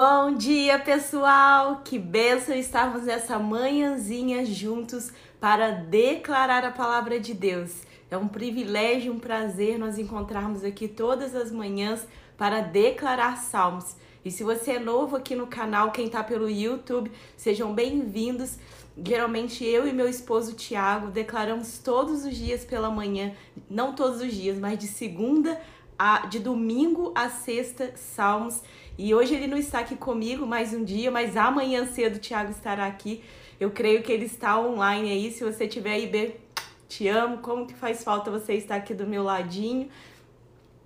Bom dia, pessoal! Que benção estarmos nessa manhãzinha juntos para declarar a palavra de Deus. É um privilégio, um prazer nós encontrarmos aqui todas as manhãs para declarar salmos. E se você é novo aqui no canal, quem está pelo YouTube, sejam bem-vindos. Geralmente eu e meu esposo Tiago declaramos todos os dias pela manhã, não todos os dias, mas de segunda a de domingo a sexta salmos. E hoje ele não está aqui comigo mais um dia, mas amanhã cedo o Thiago estará aqui. Eu creio que ele está online aí. Se você tiver aí, B, te amo. Como que faz falta você estar aqui do meu ladinho.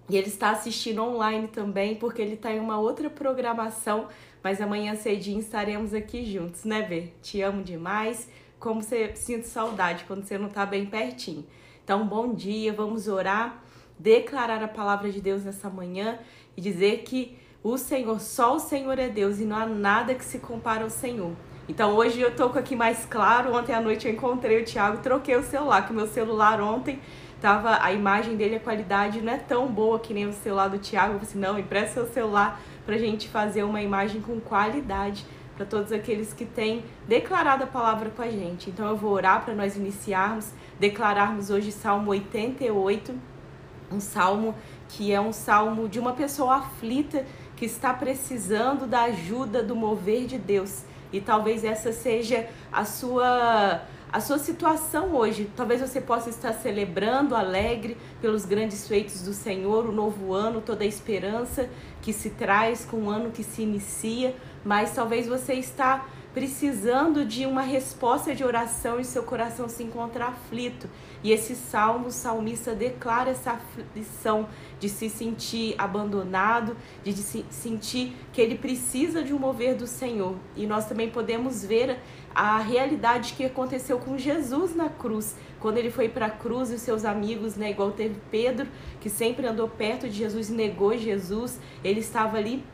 E ele está assistindo online também, porque ele está em uma outra programação. Mas amanhã cedinho estaremos aqui juntos, né, B? Te amo demais. Como você sinto saudade quando você não está bem pertinho. Então, bom dia, vamos orar, declarar a palavra de Deus nessa manhã e dizer que o Senhor, só o Senhor é Deus e não há nada que se compara ao Senhor. Então hoje eu tô com aqui mais claro. Ontem à noite eu encontrei o Thiago, troquei o celular, que o meu celular ontem tava a imagem dele, a qualidade não é tão boa que nem o celular do Thiago. Eu falei assim, não, empresta seu celular pra gente fazer uma imagem com qualidade para todos aqueles que têm declarado a palavra com a gente. Então eu vou orar para nós iniciarmos, declararmos hoje Salmo 88, um salmo que é um salmo de uma pessoa aflita que está precisando da ajuda do mover de Deus. E talvez essa seja a sua a sua situação hoje. Talvez você possa estar celebrando, alegre pelos grandes feitos do Senhor, o novo ano, toda a esperança que se traz com o ano que se inicia, mas talvez você está precisando de uma resposta de oração e seu coração se encontra aflito. E esse salmo, o salmista declara essa aflição de se sentir abandonado, de se sentir que ele precisa de um mover do Senhor. E nós também podemos ver a realidade que aconteceu com Jesus na cruz. Quando ele foi para a cruz e seus amigos, né, igual teve Pedro, que sempre andou perto de Jesus negou Jesus, ele estava ali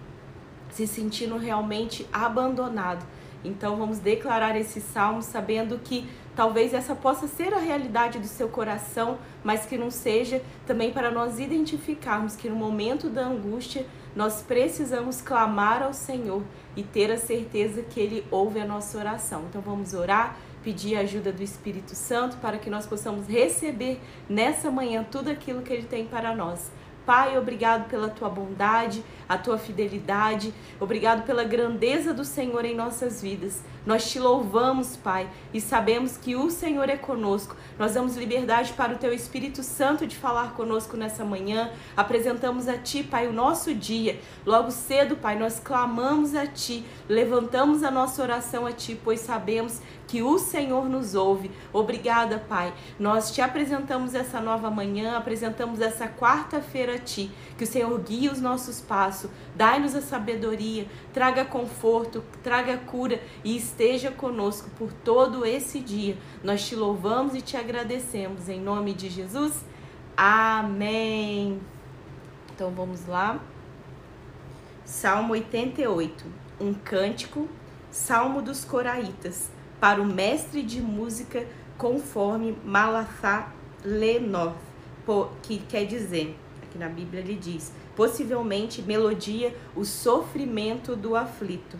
se sentindo realmente abandonado. Então vamos declarar esse salmo sabendo que talvez essa possa ser a realidade do seu coração, mas que não seja também para nós identificarmos que no momento da angústia nós precisamos clamar ao Senhor e ter a certeza que Ele ouve a nossa oração. Então vamos orar, pedir a ajuda do Espírito Santo para que nós possamos receber nessa manhã tudo aquilo que Ele tem para nós. Pai, obrigado pela tua bondade, a tua fidelidade, obrigado pela grandeza do Senhor em nossas vidas. Nós te louvamos, Pai, e sabemos que o Senhor é conosco. Nós damos liberdade para o teu Espírito Santo de falar conosco nessa manhã. Apresentamos a ti, Pai, o nosso dia. Logo cedo, Pai, nós clamamos a ti, levantamos a nossa oração a ti, pois sabemos que o Senhor nos ouve. Obrigada, Pai. Nós te apresentamos essa nova manhã, apresentamos essa quarta-feira Ti. Que o Senhor guie os nossos passos, dai-nos a sabedoria, traga conforto, traga cura e esteja conosco por todo esse dia. Nós te louvamos e te agradecemos. Em nome de Jesus. Amém. Então vamos lá. Salmo 88, um cântico, Salmo dos Coraitas para o mestre de música conforme Malathá Lenov, que quer dizer, aqui na Bíblia ele diz, possivelmente melodia o sofrimento do aflito.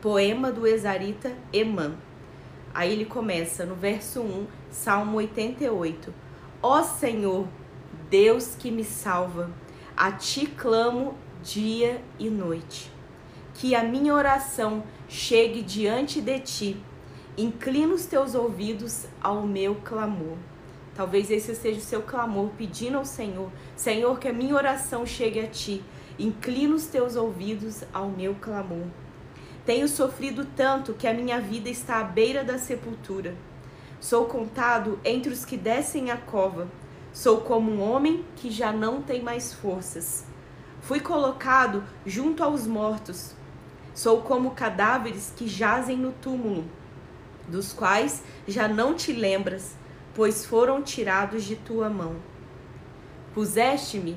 Poema do Exarita Eman. Aí ele começa no verso 1, Salmo 88. Ó Senhor, Deus que me salva, a ti clamo dia e noite. Que a minha oração chegue diante de ti. Inclina os teus ouvidos ao meu clamor. Talvez esse seja o seu clamor, pedindo ao Senhor: Senhor, que a minha oração chegue a ti. Inclina os teus ouvidos ao meu clamor. Tenho sofrido tanto que a minha vida está à beira da sepultura. Sou contado entre os que descem a cova. Sou como um homem que já não tem mais forças. Fui colocado junto aos mortos Sou como cadáveres que jazem no túmulo, dos quais já não te lembras, pois foram tirados de tua mão. Puseste-me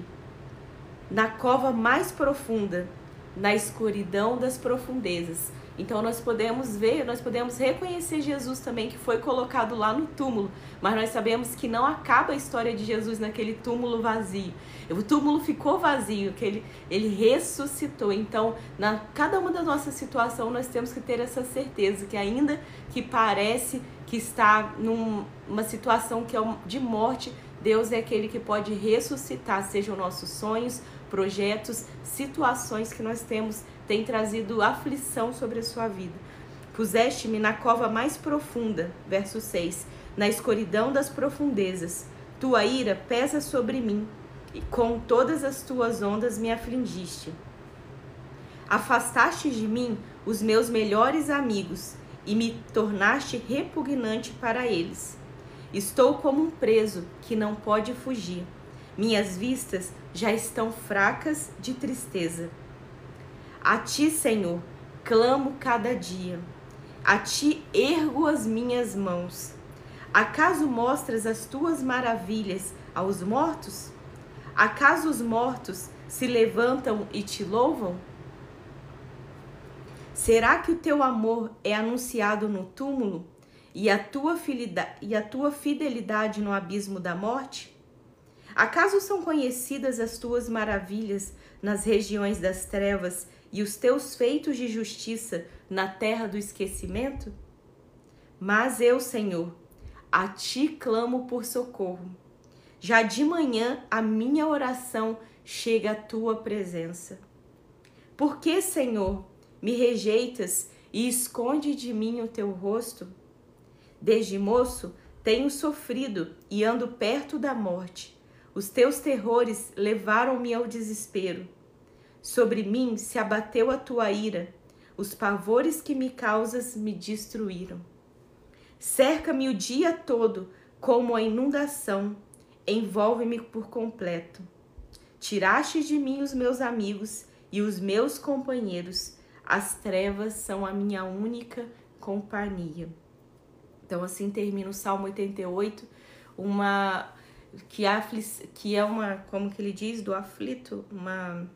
na cova mais profunda, na escuridão das profundezas. Então nós podemos ver, nós podemos reconhecer Jesus também que foi colocado lá no túmulo, mas nós sabemos que não acaba a história de Jesus naquele túmulo vazio. O túmulo ficou vazio, que ele, ele ressuscitou. Então, na cada uma da nossa situação, nós temos que ter essa certeza que ainda que parece que está numa situação que é de morte, Deus é aquele que pode ressuscitar, sejam nossos sonhos, projetos, situações que nós temos tem trazido aflição sobre a sua vida. Puseste-me na cova mais profunda, verso 6, na escuridão das profundezas. Tua ira pesa sobre mim, e com todas as tuas ondas me afligiste. Afastaste de mim os meus melhores amigos e me tornaste repugnante para eles. Estou como um preso que não pode fugir. Minhas vistas já estão fracas de tristeza. A ti, Senhor, clamo cada dia. A ti ergo as minhas mãos. Acaso mostras as tuas maravilhas aos mortos? Acaso os mortos se levantam e te louvam? Será que o teu amor é anunciado no túmulo e a tua, e a tua fidelidade no abismo da morte? Acaso são conhecidas as tuas maravilhas nas regiões das trevas e os teus feitos de justiça na terra do esquecimento? Mas eu, Senhor, a ti clamo por socorro. Já de manhã a minha oração chega à tua presença. Por que, Senhor, me rejeitas e esconde de mim o teu rosto? Desde moço tenho sofrido e ando perto da morte. Os teus terrores levaram-me ao desespero. Sobre mim se abateu a tua ira, os pavores que me causas me destruíram. Cerca-me o dia todo como a inundação envolve-me por completo. Tiraste de mim os meus amigos e os meus companheiros, as trevas são a minha única companhia. Então, assim termina o Salmo 88, uma que, que é uma, como que ele diz, do aflito, uma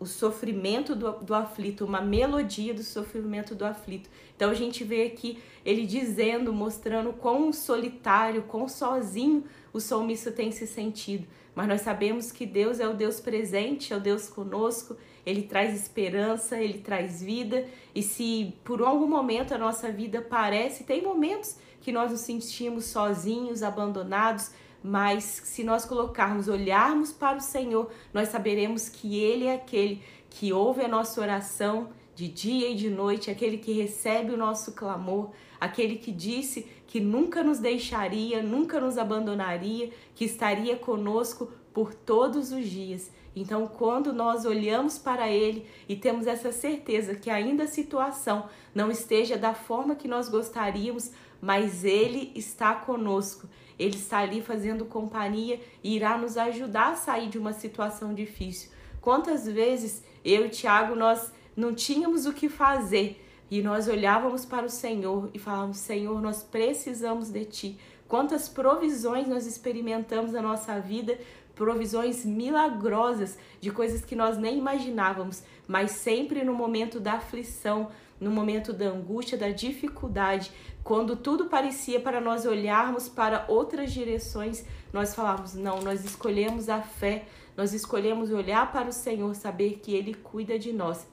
o sofrimento do, do aflito, uma melodia do sofrimento do aflito. Então a gente vê aqui ele dizendo, mostrando quão solitário, quão sozinho o salmista tem se sentido. Mas nós sabemos que Deus é o Deus presente, é o Deus conosco, ele traz esperança, ele traz vida. E se por algum momento a nossa vida parece, tem momentos que nós nos sentimos sozinhos, abandonados, mas se nós colocarmos, olharmos para o Senhor, nós saberemos que Ele é aquele que ouve a nossa oração de dia e de noite, aquele que recebe o nosso clamor, aquele que disse que nunca nos deixaria, nunca nos abandonaria, que estaria conosco por todos os dias. Então, quando nós olhamos para Ele e temos essa certeza que ainda a situação não esteja da forma que nós gostaríamos, mas Ele está conosco ele está ali fazendo companhia e irá nos ajudar a sair de uma situação difícil. Quantas vezes eu e Tiago nós não tínhamos o que fazer e nós olhávamos para o Senhor e falávamos: Senhor, nós precisamos de Ti. Quantas provisões nós experimentamos na nossa vida, provisões milagrosas de coisas que nós nem imaginávamos, mas sempre no momento da aflição, no momento da angústia, da dificuldade, quando tudo parecia para nós olharmos para outras direções, nós falávamos: não, nós escolhemos a fé, nós escolhemos olhar para o Senhor, saber que Ele cuida de nós.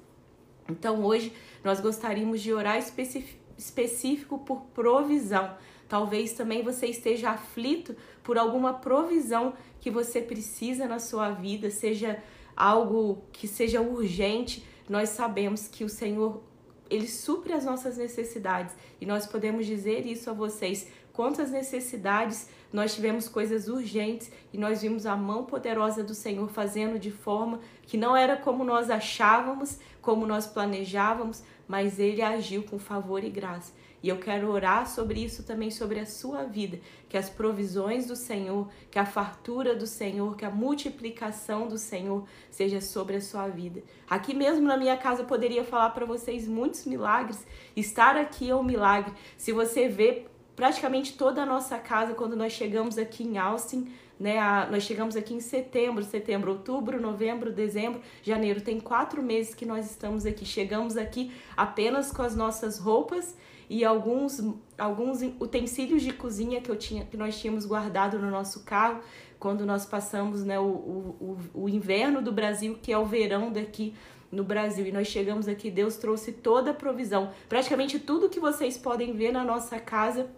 Então hoje nós gostaríamos de orar específico por provisão. Talvez também você esteja aflito por alguma provisão que você precisa na sua vida, seja algo que seja urgente. Nós sabemos que o Senhor ele supre as nossas necessidades e nós podemos dizer isso a vocês. Quantas necessidades nós tivemos coisas urgentes e nós vimos a mão poderosa do Senhor fazendo de forma que não era como nós achávamos, como nós planejávamos, mas ele agiu com favor e graça. E eu quero orar sobre isso também, sobre a sua vida, que as provisões do Senhor, que a fartura do Senhor, que a multiplicação do Senhor seja sobre a sua vida. Aqui mesmo na minha casa eu poderia falar para vocês muitos milagres. Estar aqui é um milagre. Se você vê praticamente toda a nossa casa quando nós chegamos aqui em Austin, né? A, nós chegamos aqui em setembro, setembro, outubro, novembro, dezembro, janeiro. Tem quatro meses que nós estamos aqui. Chegamos aqui apenas com as nossas roupas e alguns, alguns utensílios de cozinha que, eu tinha, que nós tínhamos guardado no nosso carro quando nós passamos né, o, o, o inverno do Brasil, que é o verão daqui no Brasil. E nós chegamos aqui, Deus trouxe toda a provisão. Praticamente tudo que vocês podem ver na nossa casa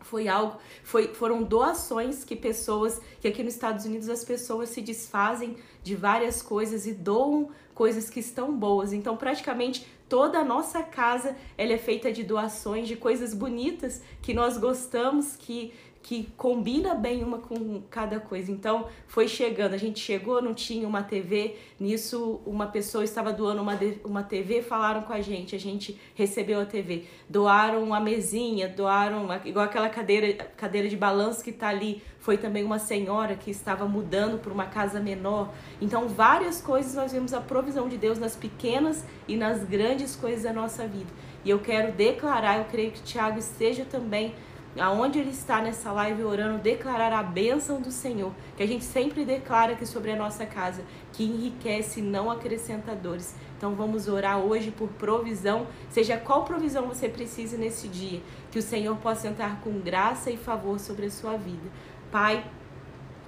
foi algo, foi, foram doações que pessoas, que aqui nos Estados Unidos as pessoas se desfazem de várias coisas e doam coisas que estão boas. Então, praticamente toda a nossa casa ela é feita de doações, de coisas bonitas que nós gostamos, que que combina bem uma com cada coisa. Então, foi chegando, a gente chegou, não tinha uma TV, nisso uma pessoa estava doando uma, uma TV, falaram com a gente, a gente recebeu a TV. Doaram uma mesinha, doaram igual aquela cadeira, cadeira de balanço que está ali, foi também uma senhora que estava mudando para uma casa menor. Então, várias coisas nós vimos a provisão de Deus nas pequenas e nas grandes coisas da nossa vida. E eu quero declarar, eu creio que Tiago esteja também aonde ele está nessa live orando, declarar a bênção do Senhor, que a gente sempre declara aqui sobre a nossa casa, que enriquece não acrescenta dores. Então vamos orar hoje por provisão, seja qual provisão você precise nesse dia, que o Senhor possa entrar com graça e favor sobre a sua vida. Pai,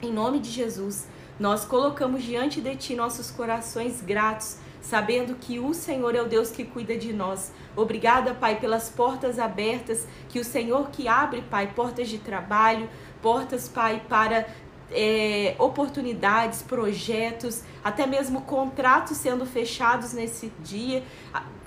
em nome de Jesus, nós colocamos diante de Ti nossos corações gratos sabendo que o Senhor é o Deus que cuida de nós. Obrigada, Pai, pelas portas abertas, que o Senhor que abre, Pai, portas de trabalho, portas, Pai, para é, oportunidades, projetos, até mesmo contratos sendo fechados nesse dia,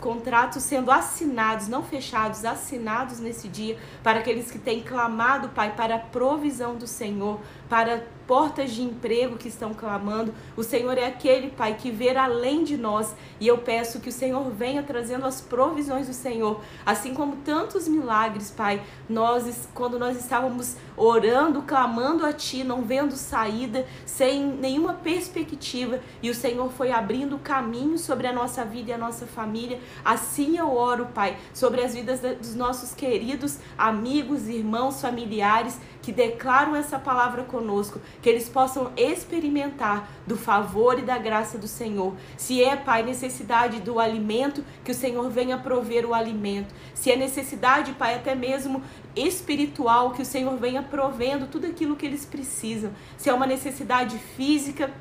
contratos sendo assinados, não fechados, assinados nesse dia, para aqueles que têm clamado, Pai, para a provisão do Senhor, para portas de emprego que estão clamando. O Senhor é aquele, Pai, que vê além de nós. E eu peço que o Senhor venha trazendo as provisões do Senhor, assim como tantos milagres, Pai. Nós, quando nós estávamos orando, clamando a Ti, não vendo saída, sem nenhuma perspectiva, e o Senhor foi abrindo caminho sobre a nossa vida e a nossa família. Assim eu oro, Pai, sobre as vidas dos nossos queridos amigos, irmãos, familiares que declaram essa palavra conosco, que eles possam experimentar do favor e da graça do Senhor. Se é, Pai, necessidade do alimento, que o Senhor venha prover o alimento. Se é necessidade, Pai, até mesmo espiritual, que o Senhor venha provendo tudo aquilo que eles precisam. Se é uma necessidade física,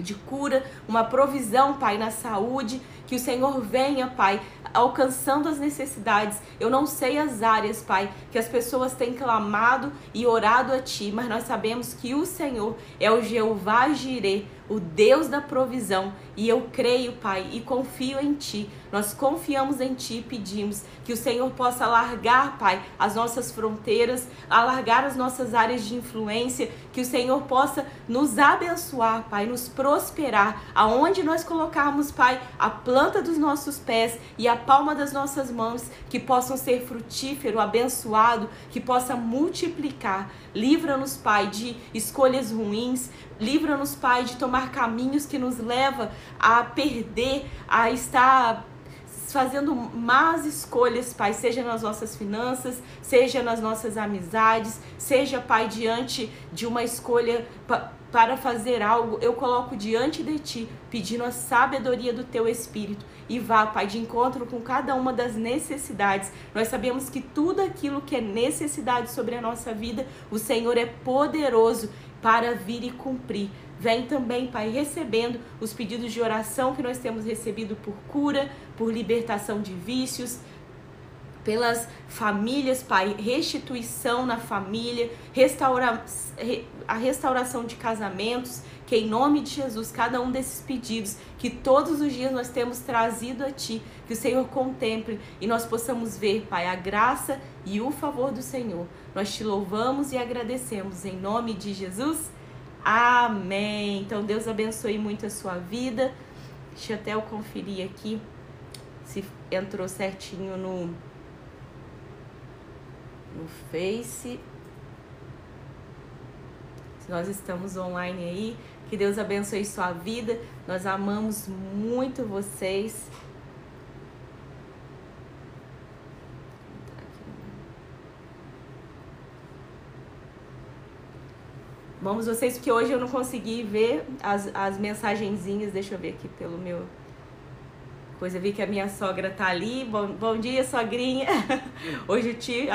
de cura, uma provisão, Pai, na saúde, que o Senhor venha, Pai, alcançando as necessidades. Eu não sei as áreas, Pai, que as pessoas têm clamado e orado a Ti, mas nós sabemos que o Senhor é o Jeová Jireh, o Deus da provisão. E eu creio, Pai, e confio em Ti. Nós confiamos em Ti e pedimos que o Senhor possa alargar, Pai, as nossas fronteiras, alargar as nossas áreas de influência, que o Senhor possa nos abençoar, Pai, nos prosperar, aonde nós colocarmos, Pai, a planta dos nossos pés e a palma das nossas mãos, que possam ser frutífero, abençoado, que possa multiplicar. Livra-nos, Pai, de escolhas ruins, livra-nos, Pai, de tomar caminhos que nos leva a perder, a estar fazendo más escolhas, Pai, seja nas nossas finanças, seja nas nossas amizades, seja, Pai, diante de uma escolha para fazer algo, eu coloco diante de Ti, pedindo a sabedoria do Teu Espírito e vá, Pai, de encontro com cada uma das necessidades. Nós sabemos que tudo aquilo que é necessidade sobre a nossa vida, o Senhor é poderoso para vir e cumprir. Vem também, Pai, recebendo os pedidos de oração que nós temos recebido por cura, por libertação de vícios, pelas famílias, Pai, restituição na família, restaura, a restauração de casamentos, que em nome de Jesus, cada um desses pedidos que todos os dias nós temos trazido a Ti, que o Senhor contemple e nós possamos ver, Pai, a graça e o favor do Senhor. Nós te louvamos e agradecemos em nome de Jesus. Amém. Então Deus abençoe muito a sua vida. Deixa eu até eu conferir aqui se entrou certinho no no Face. Se nós estamos online aí, que Deus abençoe sua vida. Nós amamos muito vocês. Vamos vocês, porque hoje eu não consegui ver as, as mensagenzinhas. Deixa eu ver aqui pelo meu. Pois eu vi que a minha sogra tá ali. Bom, bom dia, sogrinha. Hoje, tio,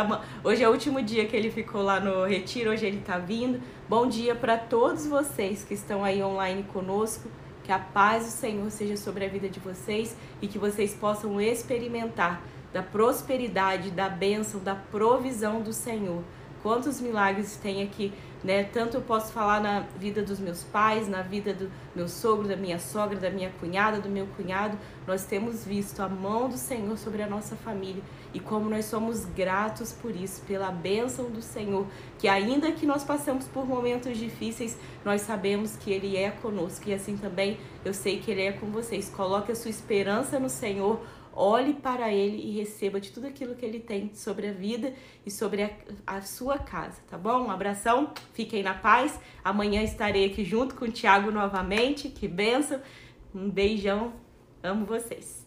hoje é o último dia que ele ficou lá no retiro, hoje ele tá vindo. Bom dia para todos vocês que estão aí online conosco. Que a paz do Senhor seja sobre a vida de vocês e que vocês possam experimentar da prosperidade, da bênção, da provisão do Senhor. Quantos milagres tem aqui, né? Tanto eu posso falar na vida dos meus pais, na vida do meu sogro, da minha sogra, da minha cunhada, do meu cunhado. Nós temos visto a mão do Senhor sobre a nossa família e como nós somos gratos por isso, pela bênção do Senhor, que ainda que nós passamos por momentos difíceis, nós sabemos que Ele é conosco e assim também eu sei que Ele é com vocês. Coloque a sua esperança no Senhor olhe para Ele e receba de tudo aquilo que Ele tem sobre a vida e sobre a, a, sua casa, tá bom? Um abração, fiquem na paz. Amanhã estarei aqui junto com o Tiago novamente. Que benção. Um beijão, amo vocês.